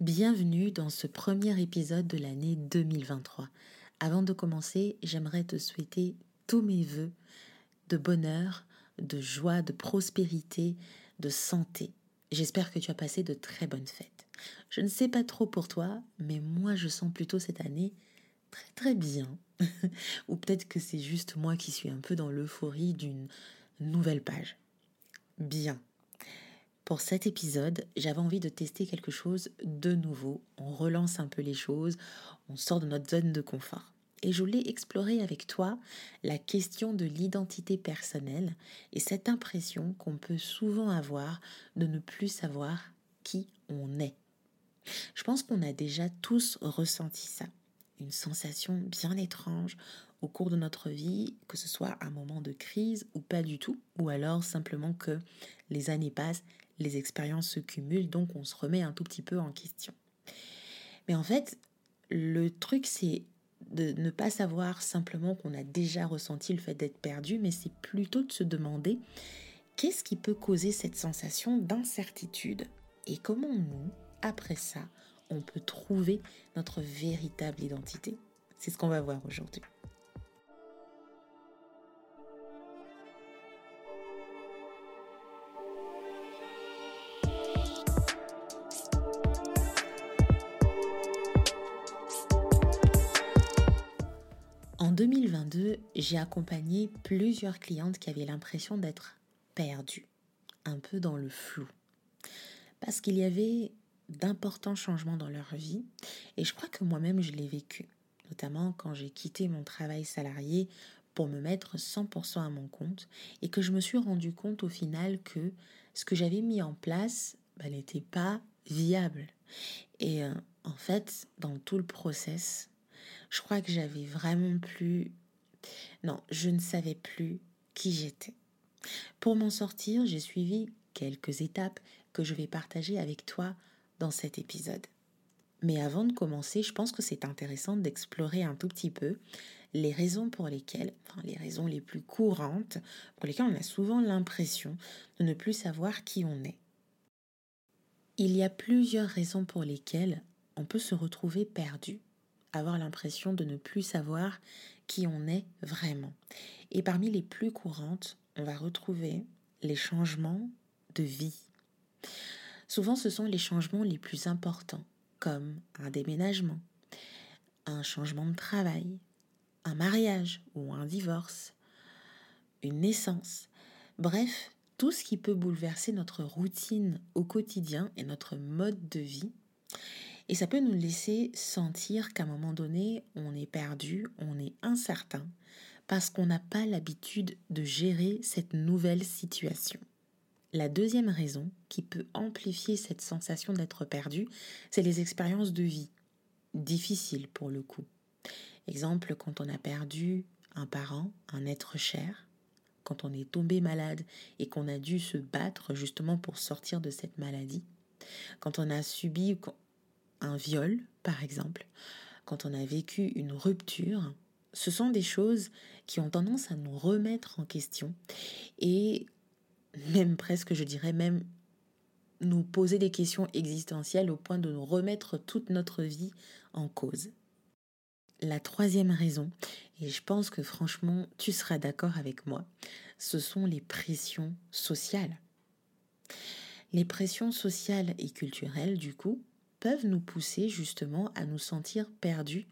Bienvenue dans ce premier épisode de l'année 2023. Avant de commencer, j'aimerais te souhaiter tous mes voeux de bonheur, de joie, de prospérité, de santé. J'espère que tu as passé de très bonnes fêtes. Je ne sais pas trop pour toi, mais moi je sens plutôt cette année très très bien. Ou peut-être que c'est juste moi qui suis un peu dans l'euphorie d'une nouvelle page. Bien. Pour cet épisode, j'avais envie de tester quelque chose de nouveau. On relance un peu les choses, on sort de notre zone de confort. Et je voulais explorer avec toi la question de l'identité personnelle et cette impression qu'on peut souvent avoir de ne plus savoir qui on est. Je pense qu'on a déjà tous ressenti ça une sensation bien étrange au cours de notre vie, que ce soit un moment de crise ou pas du tout, ou alors simplement que les années passent, les expériences se cumulent, donc on se remet un tout petit peu en question. Mais en fait, le truc, c'est de ne pas savoir simplement qu'on a déjà ressenti le fait d'être perdu, mais c'est plutôt de se demander qu'est-ce qui peut causer cette sensation d'incertitude et comment nous, après ça, on peut trouver notre véritable identité. C'est ce qu'on va voir aujourd'hui. En 2022, j'ai accompagné plusieurs clientes qui avaient l'impression d'être perdues, un peu dans le flou. Parce qu'il y avait d'importants changements dans leur vie. Et je crois que moi-même, je l'ai vécu, notamment quand j'ai quitté mon travail salarié pour me mettre 100% à mon compte et que je me suis rendu compte au final que ce que j'avais mis en place bah, n'était pas viable. Et euh, en fait, dans tout le process, je crois que j'avais vraiment plus... Non, je ne savais plus qui j'étais. Pour m'en sortir, j'ai suivi quelques étapes que je vais partager avec toi dans cet épisode. Mais avant de commencer, je pense que c'est intéressant d'explorer un tout petit peu les raisons pour lesquelles, enfin les raisons les plus courantes, pour lesquelles on a souvent l'impression de ne plus savoir qui on est. Il y a plusieurs raisons pour lesquelles on peut se retrouver perdu, avoir l'impression de ne plus savoir qui on est vraiment. Et parmi les plus courantes, on va retrouver les changements de vie. Souvent, ce sont les changements les plus importants, comme un déménagement, un changement de travail, un mariage ou un divorce, une naissance. Bref, tout ce qui peut bouleverser notre routine au quotidien et notre mode de vie. Et ça peut nous laisser sentir qu'à un moment donné, on est perdu, on est incertain, parce qu'on n'a pas l'habitude de gérer cette nouvelle situation. La deuxième raison qui peut amplifier cette sensation d'être perdu, c'est les expériences de vie, difficiles pour le coup. Exemple, quand on a perdu un parent, un être cher, quand on est tombé malade et qu'on a dû se battre justement pour sortir de cette maladie, quand on a subi un viol, par exemple, quand on a vécu une rupture, ce sont des choses qui ont tendance à nous remettre en question et même presque, je dirais même, nous poser des questions existentielles au point de nous remettre toute notre vie en cause. La troisième raison, et je pense que franchement tu seras d'accord avec moi, ce sont les pressions sociales. Les pressions sociales et culturelles, du coup, peuvent nous pousser justement à nous sentir perdus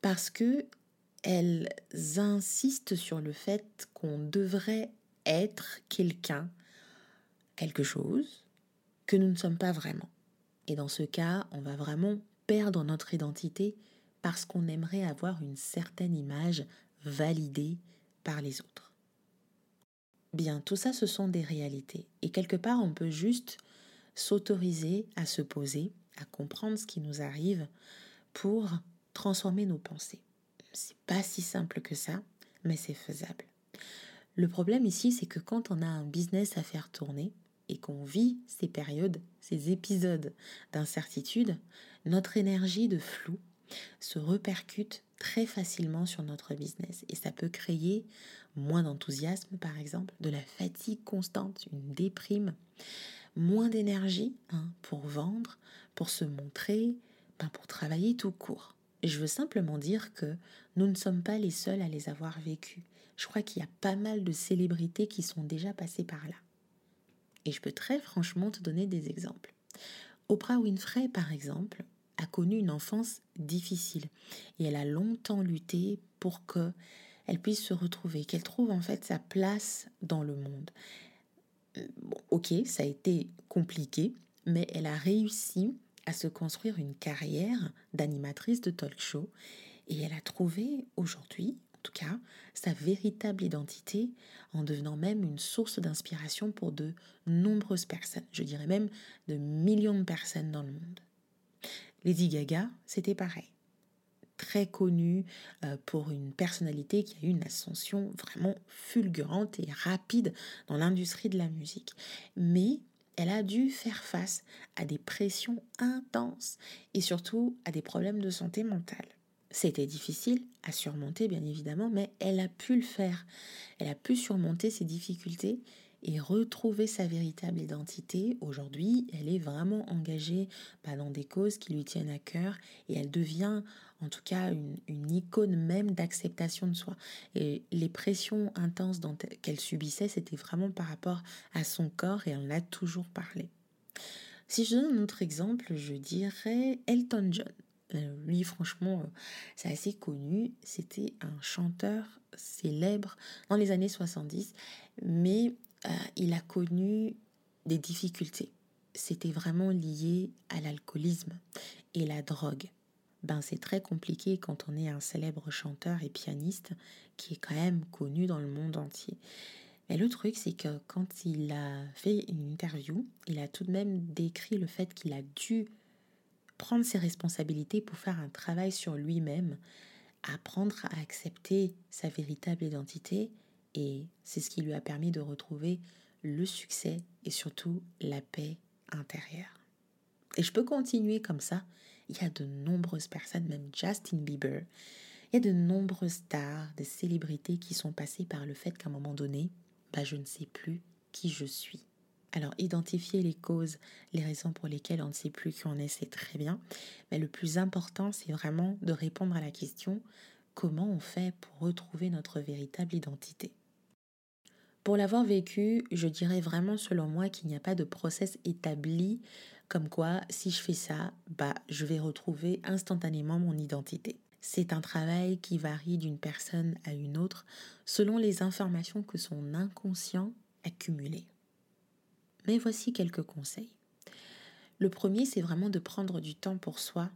parce que elles insistent sur le fait qu'on devrait être quelqu'un, quelque chose que nous ne sommes pas vraiment. Et dans ce cas, on va vraiment perdre notre identité parce qu'on aimerait avoir une certaine image validée par les autres. Bien, tout ça, ce sont des réalités. Et quelque part, on peut juste s'autoriser à se poser, à comprendre ce qui nous arrive pour transformer nos pensées. C'est pas si simple que ça, mais c'est faisable. Le problème ici, c'est que quand on a un business à faire tourner et qu'on vit ces périodes, ces épisodes d'incertitude, notre énergie de flou se repercute très facilement sur notre business et ça peut créer moins d'enthousiasme par exemple, de la fatigue constante, une déprime, moins d'énergie hein, pour vendre, pour se montrer, ben pour travailler tout court. Je veux simplement dire que nous ne sommes pas les seuls à les avoir vécus. Je crois qu'il y a pas mal de célébrités qui sont déjà passées par là. Et je peux très franchement te donner des exemples. Oprah Winfrey, par exemple, a connu une enfance difficile et elle a longtemps lutté pour que elle puisse se retrouver, qu'elle trouve en fait sa place dans le monde. Ok, ça a été compliqué, mais elle a réussi à se construire une carrière d'animatrice de talk show et elle a trouvé aujourd'hui, en tout cas, sa véritable identité en devenant même une source d'inspiration pour de nombreuses personnes, je dirais même de millions de personnes dans le monde. Lady Gaga, c'était pareil. Très connue euh, pour une personnalité qui a eu une ascension vraiment fulgurante et rapide dans l'industrie de la musique. Mais elle a dû faire face à des pressions intenses et surtout à des problèmes de santé mentale. C'était difficile à surmonter, bien évidemment, mais elle a pu le faire. Elle a pu surmonter ces difficultés et retrouver sa véritable identité. Aujourd'hui, elle est vraiment engagée bah, dans des causes qui lui tiennent à cœur et elle devient en tout cas une, une icône même d'acceptation de soi. Et les pressions intenses qu'elle subissait, c'était vraiment par rapport à son corps et elle en a toujours parlé. Si je donne un autre exemple, je dirais Elton John. Euh, lui, franchement, euh, c'est assez connu. C'était un chanteur célèbre dans les années 70, mais euh, il a connu des difficultés. C'était vraiment lié à l'alcoolisme et la drogue. Ben, c'est très compliqué quand on est un célèbre chanteur et pianiste qui est quand même connu dans le monde entier. Mais le truc, c'est que quand il a fait une interview, il a tout de même décrit le fait qu'il a dû prendre ses responsabilités pour faire un travail sur lui-même, apprendre à accepter sa véritable identité et c'est ce qui lui a permis de retrouver le succès et surtout la paix intérieure. Et je peux continuer comme ça. Il y a de nombreuses personnes, même Justin Bieber, il y a de nombreuses stars, des célébrités qui sont passées par le fait qu'à un moment donné, bah, je ne sais plus qui je suis. Alors, identifier les causes, les raisons pour lesquelles on ne sait plus qui on est, c'est très bien. Mais le plus important, c'est vraiment de répondre à la question comment on fait pour retrouver notre véritable identité? Pour l'avoir vécu, je dirais vraiment selon moi qu'il n'y a pas de process établi comme quoi si je fais ça, bah je vais retrouver instantanément mon identité. C'est un travail qui varie d'une personne à une autre selon les informations que son inconscient a cumulées. Mais voici quelques conseils. Le premier, c'est vraiment de prendre du temps pour soi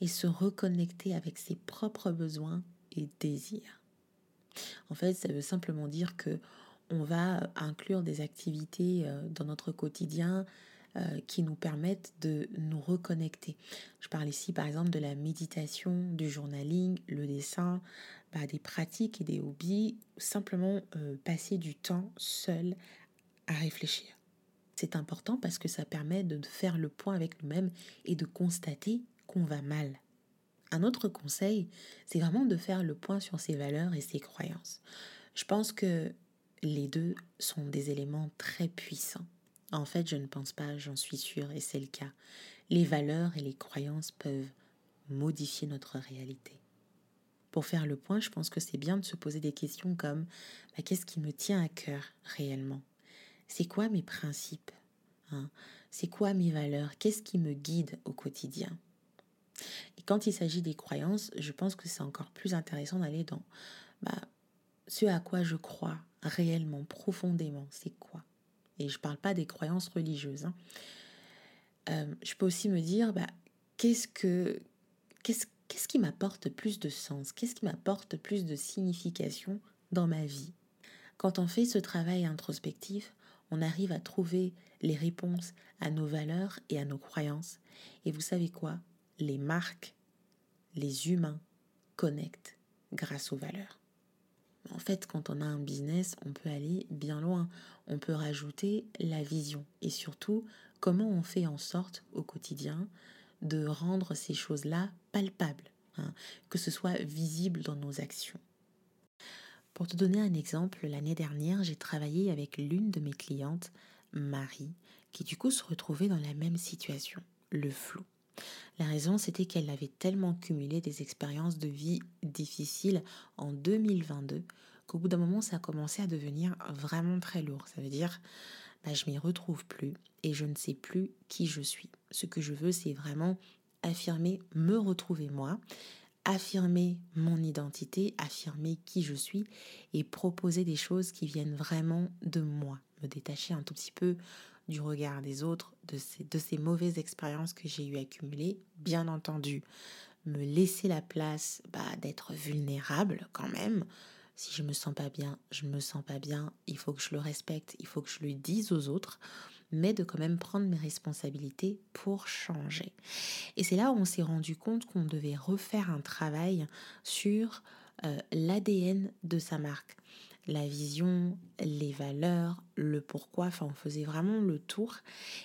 et se reconnecter avec ses propres besoins et désirs. En fait, ça veut simplement dire que on va inclure des activités euh, dans notre quotidien euh, qui nous permettent de nous reconnecter. Je parle ici par exemple de la méditation, du journaling, le dessin, bah, des pratiques et des hobbies, simplement euh, passer du temps seul à réfléchir. C'est important parce que ça permet de faire le point avec nous-mêmes et de constater qu'on va mal. Un autre conseil, c'est vraiment de faire le point sur ses valeurs et ses croyances. Je pense que les deux sont des éléments très puissants. En fait, je ne pense pas, j'en suis sûre, et c'est le cas. Les valeurs et les croyances peuvent modifier notre réalité. Pour faire le point, je pense que c'est bien de se poser des questions comme bah, qu'est-ce qui me tient à cœur réellement? C'est quoi mes principes hein? C'est quoi mes valeurs? Qu'est-ce qui me guide au quotidien? Et quand il s'agit des croyances, je pense que c'est encore plus intéressant d'aller dans bah, ce à quoi je crois réellement, profondément, c'est quoi? Et je ne parle pas des croyances religieuses. Hein. Euh, je peux aussi me dire, bah, qu'est-ce que qu'est-ce qu'est-ce qui m'apporte plus de sens? Qu'est-ce qui m'apporte plus de signification dans ma vie? Quand on fait ce travail introspectif, on arrive à trouver les réponses à nos valeurs et à nos croyances. Et vous savez quoi? Les marques, les humains connectent grâce aux valeurs. En fait, quand on a un business, on peut aller bien loin. On peut rajouter la vision et surtout comment on fait en sorte au quotidien de rendre ces choses-là palpables, hein, que ce soit visible dans nos actions. Pour te donner un exemple, l'année dernière, j'ai travaillé avec l'une de mes clientes, Marie, qui du coup se retrouvait dans la même situation, le flou. La raison, c'était qu'elle avait tellement cumulé des expériences de vie difficiles en 2022 qu'au bout d'un moment, ça a commencé à devenir vraiment très lourd. Ça veut dire, bah, je m'y retrouve plus et je ne sais plus qui je suis. Ce que je veux, c'est vraiment affirmer, me retrouver moi, affirmer mon identité, affirmer qui je suis et proposer des choses qui viennent vraiment de moi, me détacher un tout petit peu du regard des autres, de ces, de ces mauvaises expériences que j'ai eu accumulées, bien entendu, me laisser la place bah, d'être vulnérable quand même. Si je me sens pas bien, je me sens pas bien, il faut que je le respecte, il faut que je le dise aux autres, mais de quand même prendre mes responsabilités pour changer. Et c'est là où on s'est rendu compte qu'on devait refaire un travail sur euh, l'ADN de sa marque la vision, les valeurs, le pourquoi. Enfin, on faisait vraiment le tour.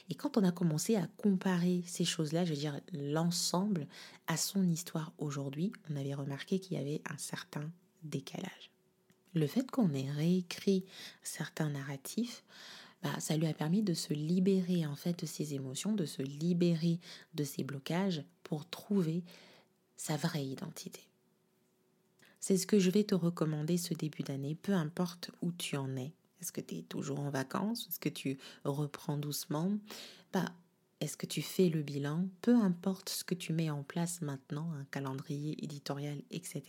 Et quand on a commencé à comparer ces choses-là, je veux dire l'ensemble, à son histoire aujourd'hui, on avait remarqué qu'il y avait un certain décalage. Le fait qu'on ait réécrit certains narratifs, bah, ça lui a permis de se libérer en fait de ses émotions, de se libérer de ses blocages pour trouver sa vraie identité. C'est ce que je vais te recommander ce début d'année, peu importe où tu en es. Est-ce que tu es toujours en vacances? Est-ce que tu reprends doucement? Bah, Est-ce que tu fais le bilan? Peu importe ce que tu mets en place maintenant, un calendrier éditorial, etc.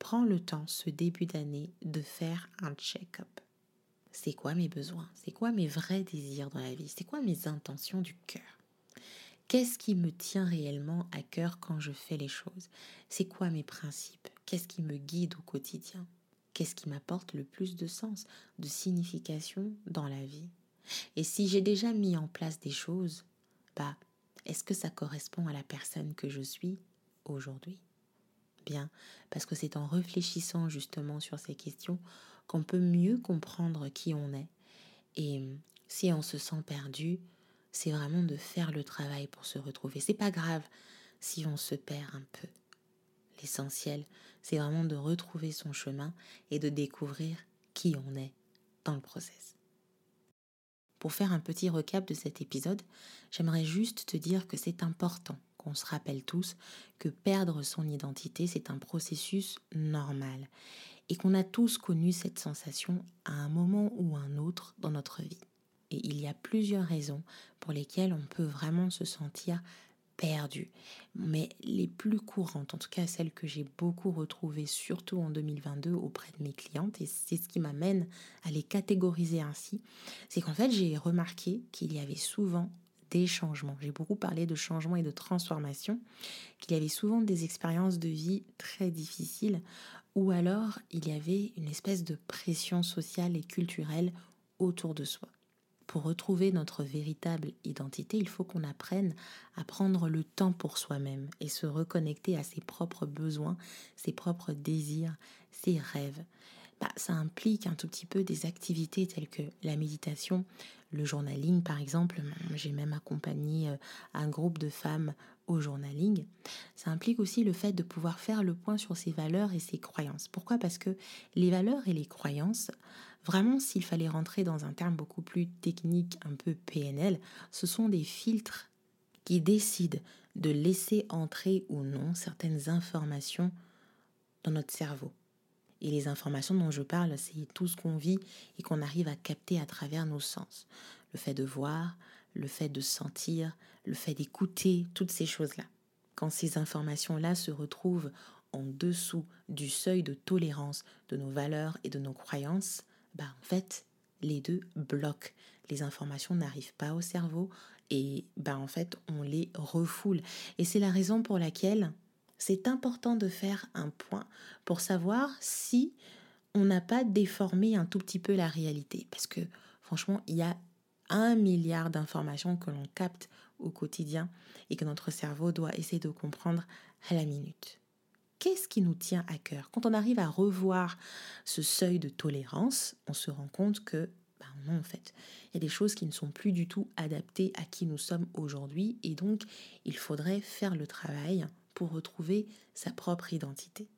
Prends le temps ce début d'année de faire un check-up. C'est quoi mes besoins? C'est quoi mes vrais désirs dans la vie? C'est quoi mes intentions du cœur? Qu'est-ce qui me tient réellement à cœur quand je fais les choses? C'est quoi mes principes? Qu'est-ce qui me guide au quotidien? Qu'est-ce qui m'apporte le plus de sens, de signification dans la vie? Et si j'ai déjà mis en place des choses, bah, est-ce que ça correspond à la personne que je suis aujourd'hui? Bien, parce que c'est en réfléchissant justement sur ces questions qu'on peut mieux comprendre qui on est. Et si on se sent perdu, c'est vraiment de faire le travail pour se retrouver. C'est pas grave si on se perd un peu. L'essentiel, c'est vraiment de retrouver son chemin et de découvrir qui on est dans le process. Pour faire un petit recap de cet épisode, j'aimerais juste te dire que c'est important qu'on se rappelle tous que perdre son identité, c'est un processus normal et qu'on a tous connu cette sensation à un moment ou un autre dans notre vie. Et il y a plusieurs raisons pour lesquelles on peut vraiment se sentir perdu. Mais les plus courantes, en tout cas celles que j'ai beaucoup retrouvées, surtout en 2022 auprès de mes clientes, et c'est ce qui m'amène à les catégoriser ainsi, c'est qu'en fait j'ai remarqué qu'il y avait souvent des changements. J'ai beaucoup parlé de changements et de transformation, qu'il y avait souvent des expériences de vie très difficiles, ou alors il y avait une espèce de pression sociale et culturelle autour de soi pour retrouver notre véritable identité, il faut qu'on apprenne à prendre le temps pour soi-même et se reconnecter à ses propres besoins, ses propres désirs, ses rêves. Bah, ça implique un tout petit peu des activités telles que la méditation, le journaling par exemple. J'ai même accompagné euh, un groupe de femmes au journaling. Ça implique aussi le fait de pouvoir faire le point sur ses valeurs et ses croyances. Pourquoi? Parce que les valeurs et les croyances Vraiment, s'il fallait rentrer dans un terme beaucoup plus technique, un peu PNL, ce sont des filtres qui décident de laisser entrer ou non certaines informations dans notre cerveau. Et les informations dont je parle, c'est tout ce qu'on vit et qu'on arrive à capter à travers nos sens. Le fait de voir, le fait de sentir, le fait d'écouter, toutes ces choses-là. Quand ces informations-là se retrouvent en dessous du seuil de tolérance de nos valeurs et de nos croyances, bah, en fait, les deux bloquent. Les informations n'arrivent pas au cerveau et bah, en fait, on les refoule. Et c'est la raison pour laquelle c'est important de faire un point pour savoir si on n'a pas déformé un tout petit peu la réalité. Parce que franchement, il y a un milliard d'informations que l'on capte au quotidien et que notre cerveau doit essayer de comprendre à la minute qu'est-ce qui nous tient à cœur? Quand on arrive à revoir ce seuil de tolérance, on se rend compte que, ben non, en fait, il y a des choses qui ne sont plus du tout adaptées à qui nous sommes aujourd'hui, et donc il faudrait faire le travail pour retrouver sa propre identité.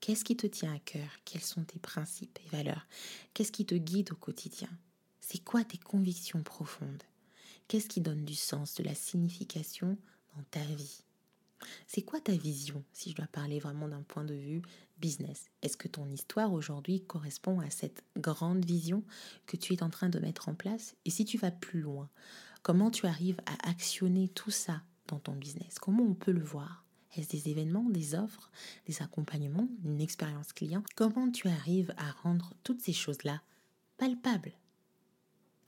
Qu'est-ce qui te tient à cœur? Quels sont tes principes et valeurs? Qu'est-ce qui te guide au quotidien? C'est quoi tes convictions profondes? Qu'est-ce qui donne du sens, de la signification dans ta vie? C'est quoi ta vision, si je dois parler vraiment d'un point de vue business? Est-ce que ton histoire aujourd'hui correspond à cette grande vision que tu es en train de mettre en place? Et si tu vas plus loin, comment tu arrives à actionner tout ça dans ton business? Comment on peut le voir? Est-ce des événements, des offres, des accompagnements, une expérience client? Comment tu arrives à rendre toutes ces choses-là palpables?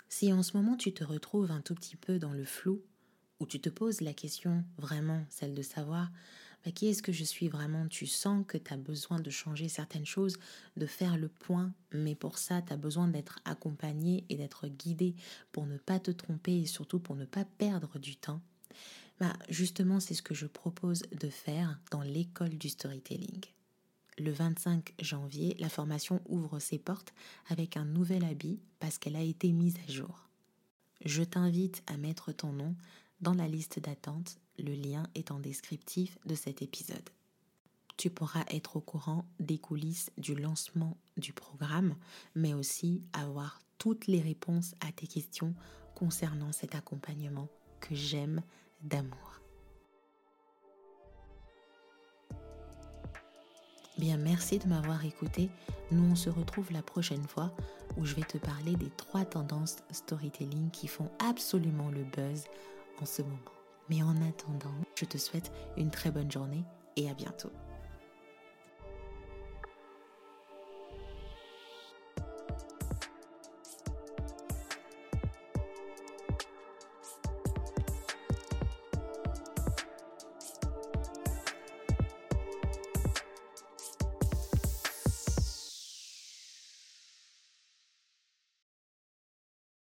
Si en ce moment tu te retrouves un tout petit peu dans le flou, ou tu te poses la question vraiment, celle de savoir bah, qui est-ce que je suis vraiment, tu sens que tu as besoin de changer certaines choses, de faire le point, mais pour ça, tu as besoin d'être accompagné et d'être guidé pour ne pas te tromper et surtout pour ne pas perdre du temps. Bah, justement, c'est ce que je propose de faire dans l'école du storytelling. Le 25 janvier, la formation ouvre ses portes avec un nouvel habit parce qu'elle a été mise à jour. Je t'invite à mettre ton nom dans la liste d'attente, le lien est en descriptif de cet épisode. Tu pourras être au courant des coulisses du lancement du programme, mais aussi avoir toutes les réponses à tes questions concernant cet accompagnement que j'aime d'amour. Bien, merci de m'avoir écouté. Nous, on se retrouve la prochaine fois où je vais te parler des trois tendances storytelling qui font absolument le buzz en ce moment. Mais en attendant, je te souhaite une très bonne journée et à bientôt.